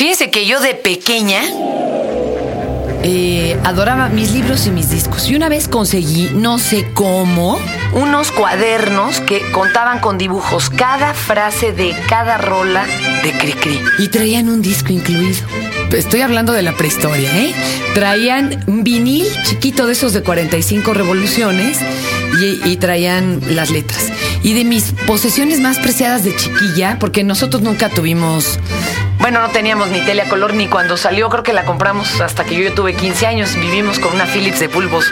Fíjese que yo de pequeña Eh, adoraba mis libros y mis discos. Y una vez conseguí, no sé cómo, unos cuadernos que contaban con dibujos cada frase de cada rola de Cricri. y traían un disco incluido. Estoy hablando de la prehistoria, ¿eh? Traían un vinil chiquito de esos de 45 revoluciones y traían las letras. Y de mis posesiones más preciadas de chiquilla, porque nosotros nunca tuvimos Bueno, no teníamos ni tele a color ni cuando salió, creo que la compramos hasta que yo tuve 15 años. Vivimos con una Philips de bulbos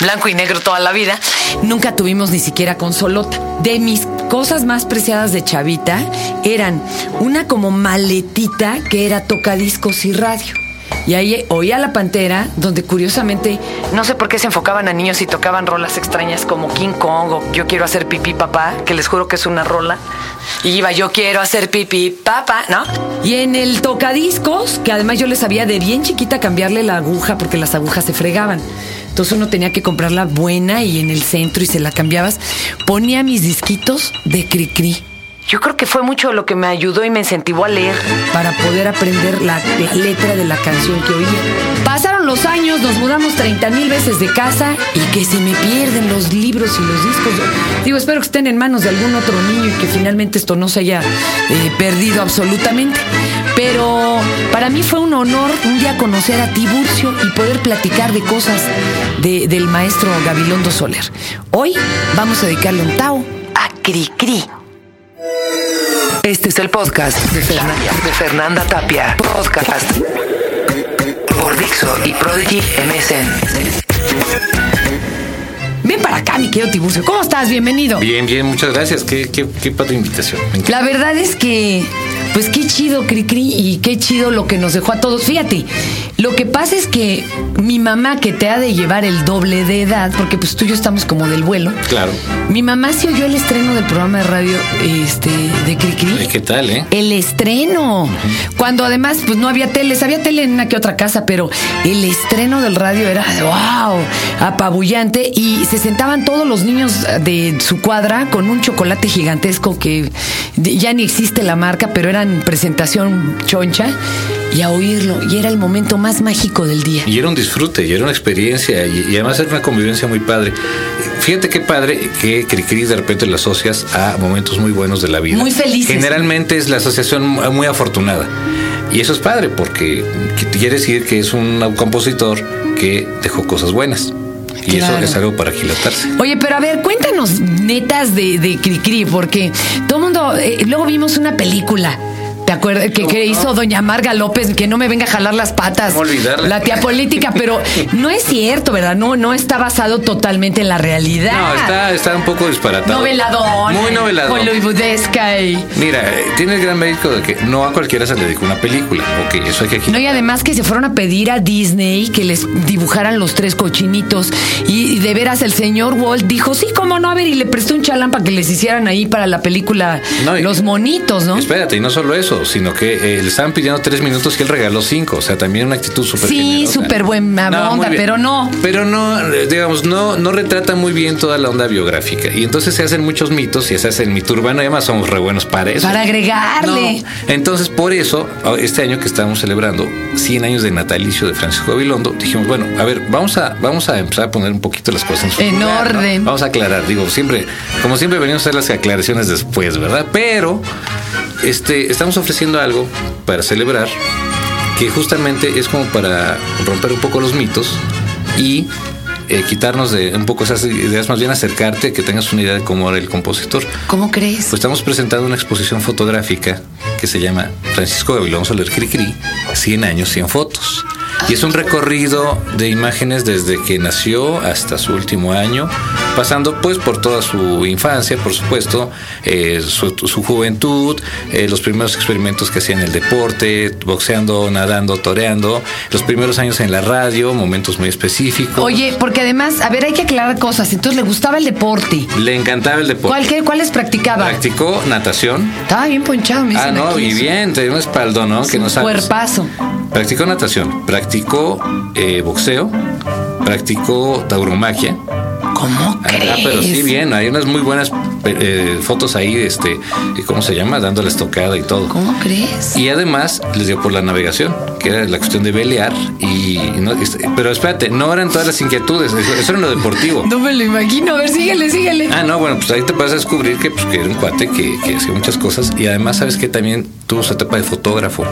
blanco y negro toda la vida. Nunca tuvimos ni siquiera consolota. De mis cosas más preciadas de chavita eran una como maletita que era tocadiscos y radio. Y ahí oía la pantera, donde curiosamente No sé por qué se enfocaban a niños y tocaban rolas extrañas como King Kong o Yo quiero hacer pipí papá, que les juro que es una rola. Y iba Yo quiero hacer pipí papá, ¿no? Y en el tocadiscos, que además yo les sabía de bien chiquita cambiarle la aguja porque las agujas se fregaban. Entonces uno tenía que comprarla buena y en el centro y se la cambiabas. Ponía mis disquitos de cri-cri Yo creo que fue mucho lo que me ayudó y me incentivó a leer. para poder aprender la, la letra de la canción que oía. Pasaron los años, nos mudamos 30 mil veces de casa y que se me pierden los libros y los discos. Digo, espero que estén en manos de algún otro niño y que finalmente esto no se haya eh, perdido absolutamente. Pero para mí fue un honor un día conocer a Tiburcio y poder platicar de cosas de- del maestro Gabilondo Soler. Hoy vamos a dedicarle un Tao A Cricri. Este es el podcast de Fernanda, de Fernanda Tapia. Podcast por Dixo y Prodigy MSN. Acá, mi querido Tiburcio. ¿Cómo estás? Bienvenido. Bien, bien, muchas gracias. Qué, qué, qué padre invitación. La verdad es que, pues qué chido, Cricri, y qué chido lo que nos dejó a todos. Fíjate, lo que pasa es que mi mamá, que te ha de llevar el doble de edad, porque pues tú y yo estamos como del vuelo. Claro. Mi mamá sí oyó el estreno del programa de radio este, de Cricri. ¿Qué tal, eh? El estreno. Cuando además, pues no había teles, había tele en una que otra casa, pero el estreno del radio era wow, apabullante. Y se todos los niños de su cuadra con un chocolate gigantesco que ya ni existe la marca, pero era en presentación choncha, y a oírlo. Y era el momento más mágico del día. Y era un disfrute, y era una experiencia, y, y además era una convivencia muy padre. Fíjate qué padre que Cricri de repente lo asocias a momentos muy buenos de la vida. Muy felices. Generalmente es la asociación muy afortunada. Y eso es padre, porque quiere decir que es un compositor que dejó cosas buenas. Y Claro. eso es algo para aquilatarse. Oye, pero a ver, cuéntanos netas de, de Cricri, porque todo el mundo. eh, luego vimos una película. ¿Te acuerdas? Que, que hizo doña Marga López, que no me venga a jalar las patas. ¿Cómo olvidarla? La tía política, pero no es cierto, ¿verdad? No, no está basado totalmente en la realidad. No, está, está un poco disparatado. Noveladón. Muy noveladón. Hollywoodesca y. Mira, eh, tiene el gran mérito de que no a cualquiera se le dedica una película. Ok, eso hay que No, y además que se fueron a pedir a Disney que les dibujaran los tres cochinitos. Y, y de veras el señor Walt dijo, sí, cómo no, a ver, y le prestó un chalán para que les hicieran ahí para la película No, y- los monitos, ¿no? Espérate, y no solo eso, sino que eh, le estaban pidiendo tres minutos y él regaló cinco. O sea, también una actitud súper Sí, súper buena No, onda, pero no. Pero no, eh, digamos, no, no retrata muy bien toda la onda biográfica. Y entonces se hacen muchos mitos y se hacen mito urbano y además somos re buenos para eso. Para agregarle. No. Entonces, por eso, este año que estamos celebrando 100 años de natalicio de Francisco Gabilondo, dijimos, bueno, a ver, vamos a, vamos a empezar a poner un poquito las cosas en su En lugar, ¿no? orden. Vamos a aclarar, digo, siempre, como siempre venimos a hacer las aclaraciones después, ¿verdad? Pero este, estamos ofreciendo algo para celebrar que justamente es como para romper un poco los mitos y eh, quitarnos de un poco esas ideas, más bien acercarte, que tengas una idea de cómo era el compositor. ¿Cómo crees? Pues estamos presentando una exposición fotográfica que se llama Francisco Gavilón Soler Cricri, 100 años, 100 fotos. Y es un recorrido de imágenes desde que nació hasta su último año, pasando pues por toda su infancia, por supuesto, eh, su, su juventud, eh, los primeros experimentos que hacía en el deporte, boxeando, nadando, toreando, los primeros años en la radio, momentos muy específicos. Oye, porque además, a ver, hay que aclarar cosas. Entonces le gustaba el deporte. Le encantaba el deporte. ¿Cuál, qué- ¿Cuáles practicaba? Practicó natación, Estaba bien ponchado, me Ah, no, aquí. y bien, tenía un espaldo, ¿no? Que no sabes. Cuerpazo. Practicó natación, practicó eh, boxeo, practicó tauromaquia. ¿Cómo crees? Ah, pero sí, bien, hay unas muy buenas eh, fotos ahí, este, ¿cómo se llama? Dándole estocada y todo. ¿Cómo crees? Y además les dio por la navegación, que era la cuestión de velear y, y no- este, pero espérate, no eran todas las inquietudes, eso, eso era lo deportivo. No me lo imagino. A ver, síguele, síguele. Ah, no, bueno, pues ahí te vas a descubrir que, pues, que era un cuate que, que hacía muchas cosas y además sabes que también tuvo su etapa de fotógrafo,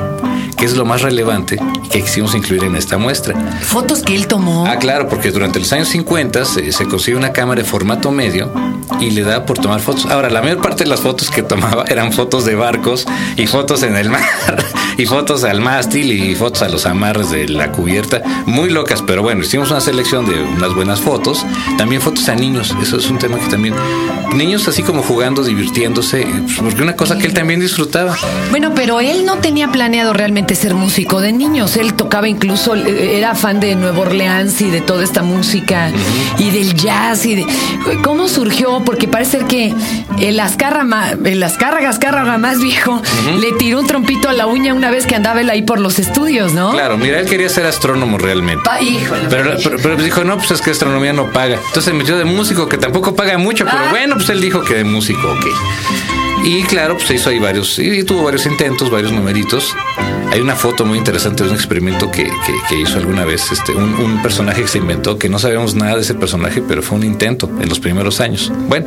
que es lo más relevante que quisimos incluir en esta muestra. Fotos que él tomó. Ah, claro, porque durante los años 50 se, se consigue una cámara de formato medio y le da por tomar fotos. Ahora, la mayor parte de las fotos que tomaba eran fotos de barcos y fotos en el mar y fotos al mástil y fotos a los amarres de la cubierta. Muy locas, pero bueno, hicimos una selección de unas buenas fotos. También fotos a niños, eso es un tema que también... Niños así como jugando, divirtiéndose, pues, porque una cosa que él también disfrutaba. Bueno, pero él no tenía planeado realmente ser músico de niños. Él tocaba incluso, eh, era fan de Nueva Orleans y de toda esta música y del jazz y de cómo surgió, porque parece ser que el Azcárraga, Azcárraga más viejo, le tiró un trompito a la uña una vez que andaba él ahí por los estudios, ¿no? Claro, mira, él quería ser astrónomo realmente. Pa- híjole. Pero, pero, pero dijo, no, pues es que astronomía no paga. Entonces se metió de músico, que tampoco paga mucho, pero Ah. bueno, pues él dijo que de músico, ok. Y claro, pues se hizo ahí varios, y tuvo varios intentos, varios numeritos. Hay una foto muy interesante de un experimento que, que- que hizo alguna vez este, un, un personaje que se inventó, que no sabemos nada de ese personaje, pero fue un intento en los primeros años. Bueno,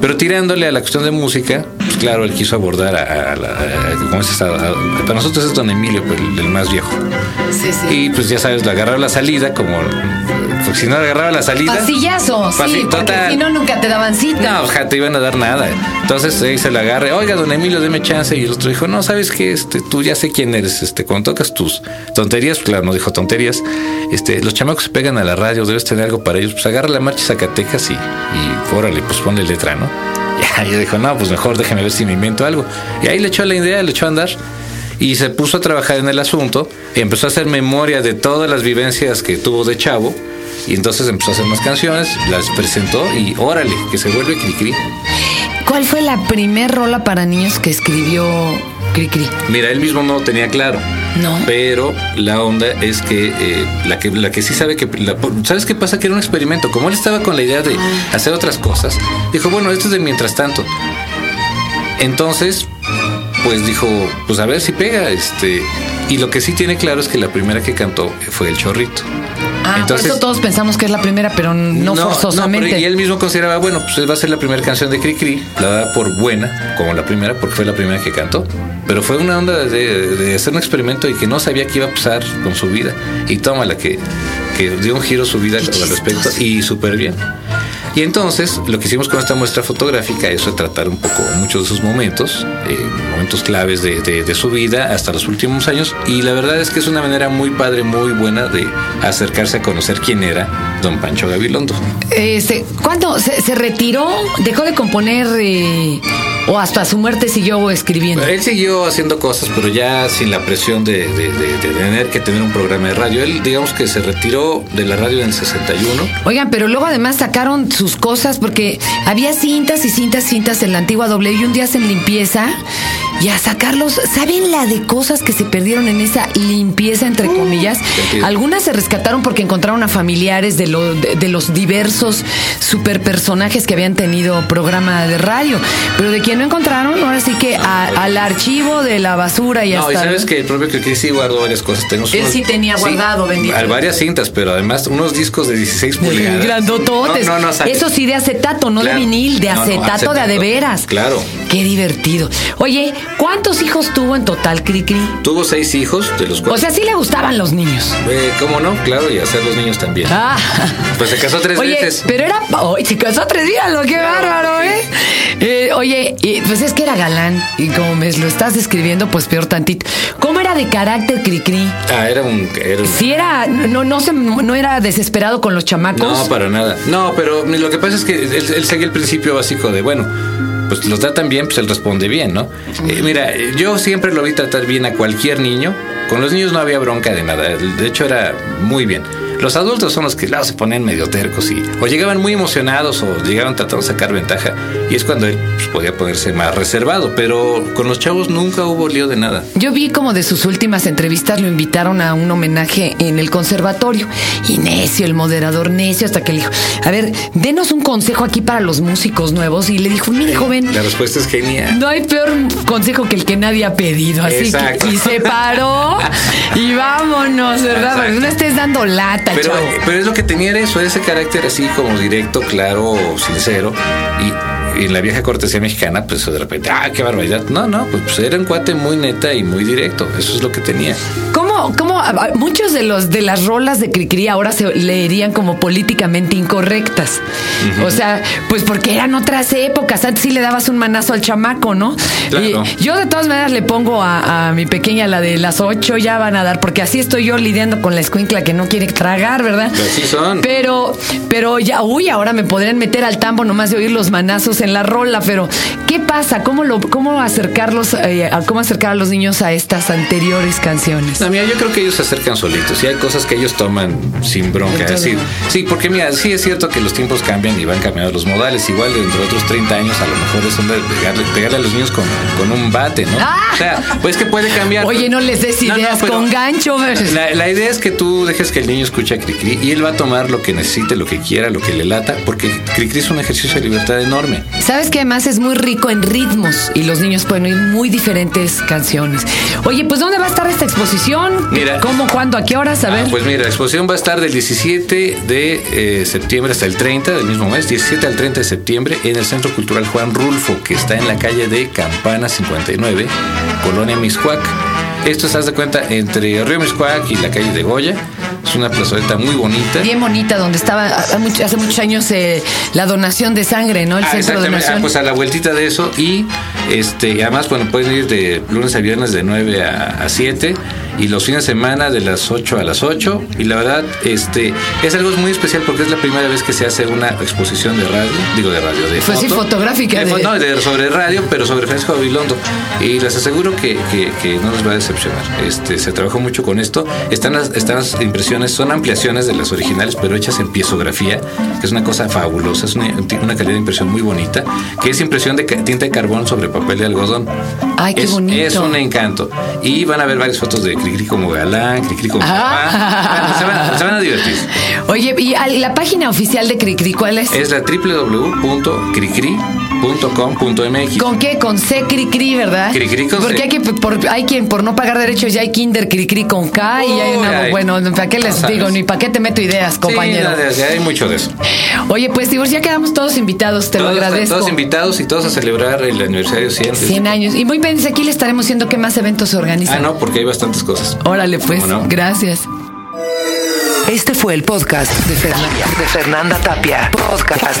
pero tirándole a la cuestión de música, pues claro, él quiso abordar a, a la- a- ¿cómo es para nosotros es don Emilio, pero el, el más viejo. Sí, sí. Y pues ya sabes, le agarraba la salida, como pues, si no le agarraba la salida. Pasillazo, sí, Pasi- porque total. si no nunca te daban cita. No, ja, te iban a dar nada. Entonces ahí se le agarre, oiga, don Emilio, deme chance. Y el otro dijo, no, sabes que este, tú ya sé quién eres. Este, cuando tocas tus tonterías, claro, no dijo tonterías. Este, los chamacos se pegan a la radio, debes tener algo para ellos. Pues agarra la marcha Zacatecas y, y órale, pues ponle letra, ¿no? Ya, yo dijo, no, pues mejor déjame ver si me invento algo. Y ahí le echó la idea, le echó a andar. Y se puso a trabajar en el asunto y empezó a hacer memoria de todas las vivencias que tuvo de chavo. Y entonces empezó a hacer unas canciones, las presentó y órale, que se vuelve cri-cri. ¿Cuál fue la primer rola para niños que escribió Mira, él mismo no lo tenía claro. No. Pero la onda es que eh, la que la que sí sabe que la- sabes qué pasa que era un experimento. Como él estaba con la idea de hacer otras cosas, dijo bueno esto es de mientras tanto. Entonces, pues dijo pues a ver si pega este y lo que sí tiene claro es que la primera que cantó fue el chorrito. Ah, Entonces- por eso todos pensamos que es la primera, pero no, forzosamente. pero y él mismo consideraba, bueno, pues va a ser la primera canción de Cricri, la da por buena, como la primera, porque fue la primera que cantó. Pero fue una onda de, de hacer un experimento y que no sabía qué iba a pasar con su vida. Y tómala, que, que dio un giro su vida al respecto y súper bien. Y entonces, lo que hicimos con esta muestra fotográfica es retratar un poco muchos de sus momentos, eh, momentos claves de, su vida hasta los últimos años. Y la verdad es que es una manera muy padre, muy buena de acercarse a conocer quién era don Pancho Gabilondo. Este, ¿Cuándo se, se retiró? ¿Dejó de componer eh, o hasta su muerte siguió escribiendo? Él siguió haciendo cosas, pero ya sin la presión de, de- de- de tener que tener un programa de radio. Él, digamos que se retiró de la radio en el 61. Oigan, pero luego además sacaron sus cosas porque había cintas y cintas, cintas en la antigua W y un día hacen limpieza y a sacarlos, ¿saben la de cosas que se perdieron en esa limpieza entre comillas? sentido. Algunas se rescataron porque encontraron a familiares de, lo- de, de los diversos super personajes que habían tenido programa de radio, pero de quien no encontraron, ahora sí que a- al archivo de la basura y No, y hasta sabes que el propio que sí guardó varias cosas. Tenemos Él unos- sí tenía guardado, bendito. a- Varias cintas, pero además unos discos de 16 pulgadas. Grandototes. No, no, no. Eso sí de acetato, no Claro. de vinil, de No, no, acetato, de acetato. de veras. Claro. Qué divertido. Oye, ¿cuántos hijos tuvo en total, Cricri? Tuvo seis hijos, de los O cuales. sea, sí le gustaban los niños. Eh, ¿Cómo no? Claro, y hacer los niños también. Ah. Pues se casó tres oye, veces. pero era. Oye, se casó tres días, lo que bárbaro, ¿eh? Eh, Oye, pues es que era galán. Y como me lo estás describiendo, pues peor tantito. ¿Cómo era de carácter, Cricri? Ah, era un. Era un Si era. No, no, se, no era desesperado con los chamacos. No, para nada. No, pero lo que pasa es que él, él sigue el principio básico de, bueno, pues lo tratan bien, pues él responde bien, ¿no? Eh, mira, yo siempre lo vi tratar bien a cualquier niño Con los niños no había bronca de nada. De hecho, era muy bien. Los adultos son los que se ponen medio tercos y o llegaban muy emocionados o llegaban tratando de sacar ventaja y es cuando él pues, podía ponerse más reservado, pero con los chavos nunca hubo lío de nada. Yo vi como de sus últimas entrevistas lo invitaron a un homenaje en el conservatorio y necio, el moderador necio, hasta que le dijo, a ver, denos un consejo aquí para los músicos nuevos y le dijo, mire joven, la respuesta es genial. No hay peor consejo que el que nadie ha pedido, así que y se paró y vámonos, ¿verdad? no estés dando lata pero, pero es lo que tenía eso, ese carácter así como directo, claro, sincero. Y, en la vieja cortesía mexicana, pues de repente, ah, qué barbaridad. No, no, pues, pues era un cuate muy neta y muy directo. Eso es lo que tenía. ¿Cómo, cómo muchos de los de las rolas de Cricri ahora se leerían como políticamente incorrectas? O sea, pues porque eran otras épocas. Antes sí le dabas un manazo al chamaco, ¿no? Y yo de todas maneras le pongo a, mi pequeña la de las ocho ya van a dar, porque así estoy yo lidiando con la escuincla que no quiere tragar, ¿verdad? Así son. Pero, pero ya, uy, ahora me podrían meter al tambo nomás de oír los manazos en la rola, pero ¿qué pasa? ¿Cómo lo, cómo acercarlos, eh, cómo acercar a los niños a estas anteriores canciones? No, mira, yo creo que ellos se acercan solitos y hay cosas que ellos toman sin bronca. decir, sí, porque mira, sí es cierto que los tiempos cambian y van cambiando los modales. Igual dentro de otros 30 años a lo mejor es onda de pegarle, a los niños con, con un bate, ¿no? Ah. O sea, pues que puede cambiar. Oye, no les des ideas con gancho. La, la, idea es que tú dejes que el niño escuche a Cricri y él va a tomar lo que necesite, lo que quiera, lo que le lata, porque Cricri es un ejercicio de libertad enorme. Sabes que además es muy rico en ritmos y los niños pueden oír muy diferentes canciones. Oye, pues ¿dónde va a estar esta exposición? Mira, ¿Cómo, cuándo, a qué horas? A ver. Ah, pues mira, la exposición va a estar del 17 de eh, septiembre hasta el 30 del mismo mes, 17 al 30 de septiembre, en el Centro Cultural Juan Rulfo, que está en la calle de Campana 59, Colonia Miscuac. Esto se hace de cuenta entre Río Miscuac y la calle de Goya. Es una plazoleta muy bonita. Bien bonita, donde estaba hace muchos años eh, la donación de sangre, ¿no? El ah, centro de donación. Ah, pues a la vueltita de eso. Y este, además, bueno, pueden ir de lunes a viernes de 9 a, a 7 y los fines de semana de las 8 a las 8 y la verdad este es algo muy especial porque es la primera vez que se hace una exposición de radio digo de radio de pues fotográfica de, No, de, sobre radio pero sobre Francisco Gabilondo. Y les aseguro que, que, no les va a decepcionar. Este se trabajó mucho con esto. Están las, están las impresiones son ampliaciones de las originales pero hechas en piezografía que es una cosa fabulosa es una, una calidad de impresión muy bonita que es impresión de tinta de carbón sobre papel de algodón. Ay, qué es, bonito. Es un encanto. Y van a ver varias fotos de Cricri como galán, Cricri como ah. papá. se, van, a divertir. Oye, ¿y la página oficial de Cricri cuál es? Es la www.cricri.com.mx. ¿Con qué? Con C Cricri, ¿verdad? Cricri con Porque Hay, que, por, hay quien por no pagar derechos ya hay Kinder Cricri con K y hay una. Bueno, ¿para qué les digo? Ni para qué te meto ideas, compañero. Sí, hay mucho de eso. Oye, pues digo, ya quedamos todos invitados, te lo agradezco. Todos invitados y todos a celebrar el aniversario 100. 100 años. Y muy bien, aquí le estaremos viendo qué más eventos se organizan. Ah, no, porque hay bastantes cosas. Órale, pues. Gracias. Este fue el podcast de, de Fernanda Tapia. Podcast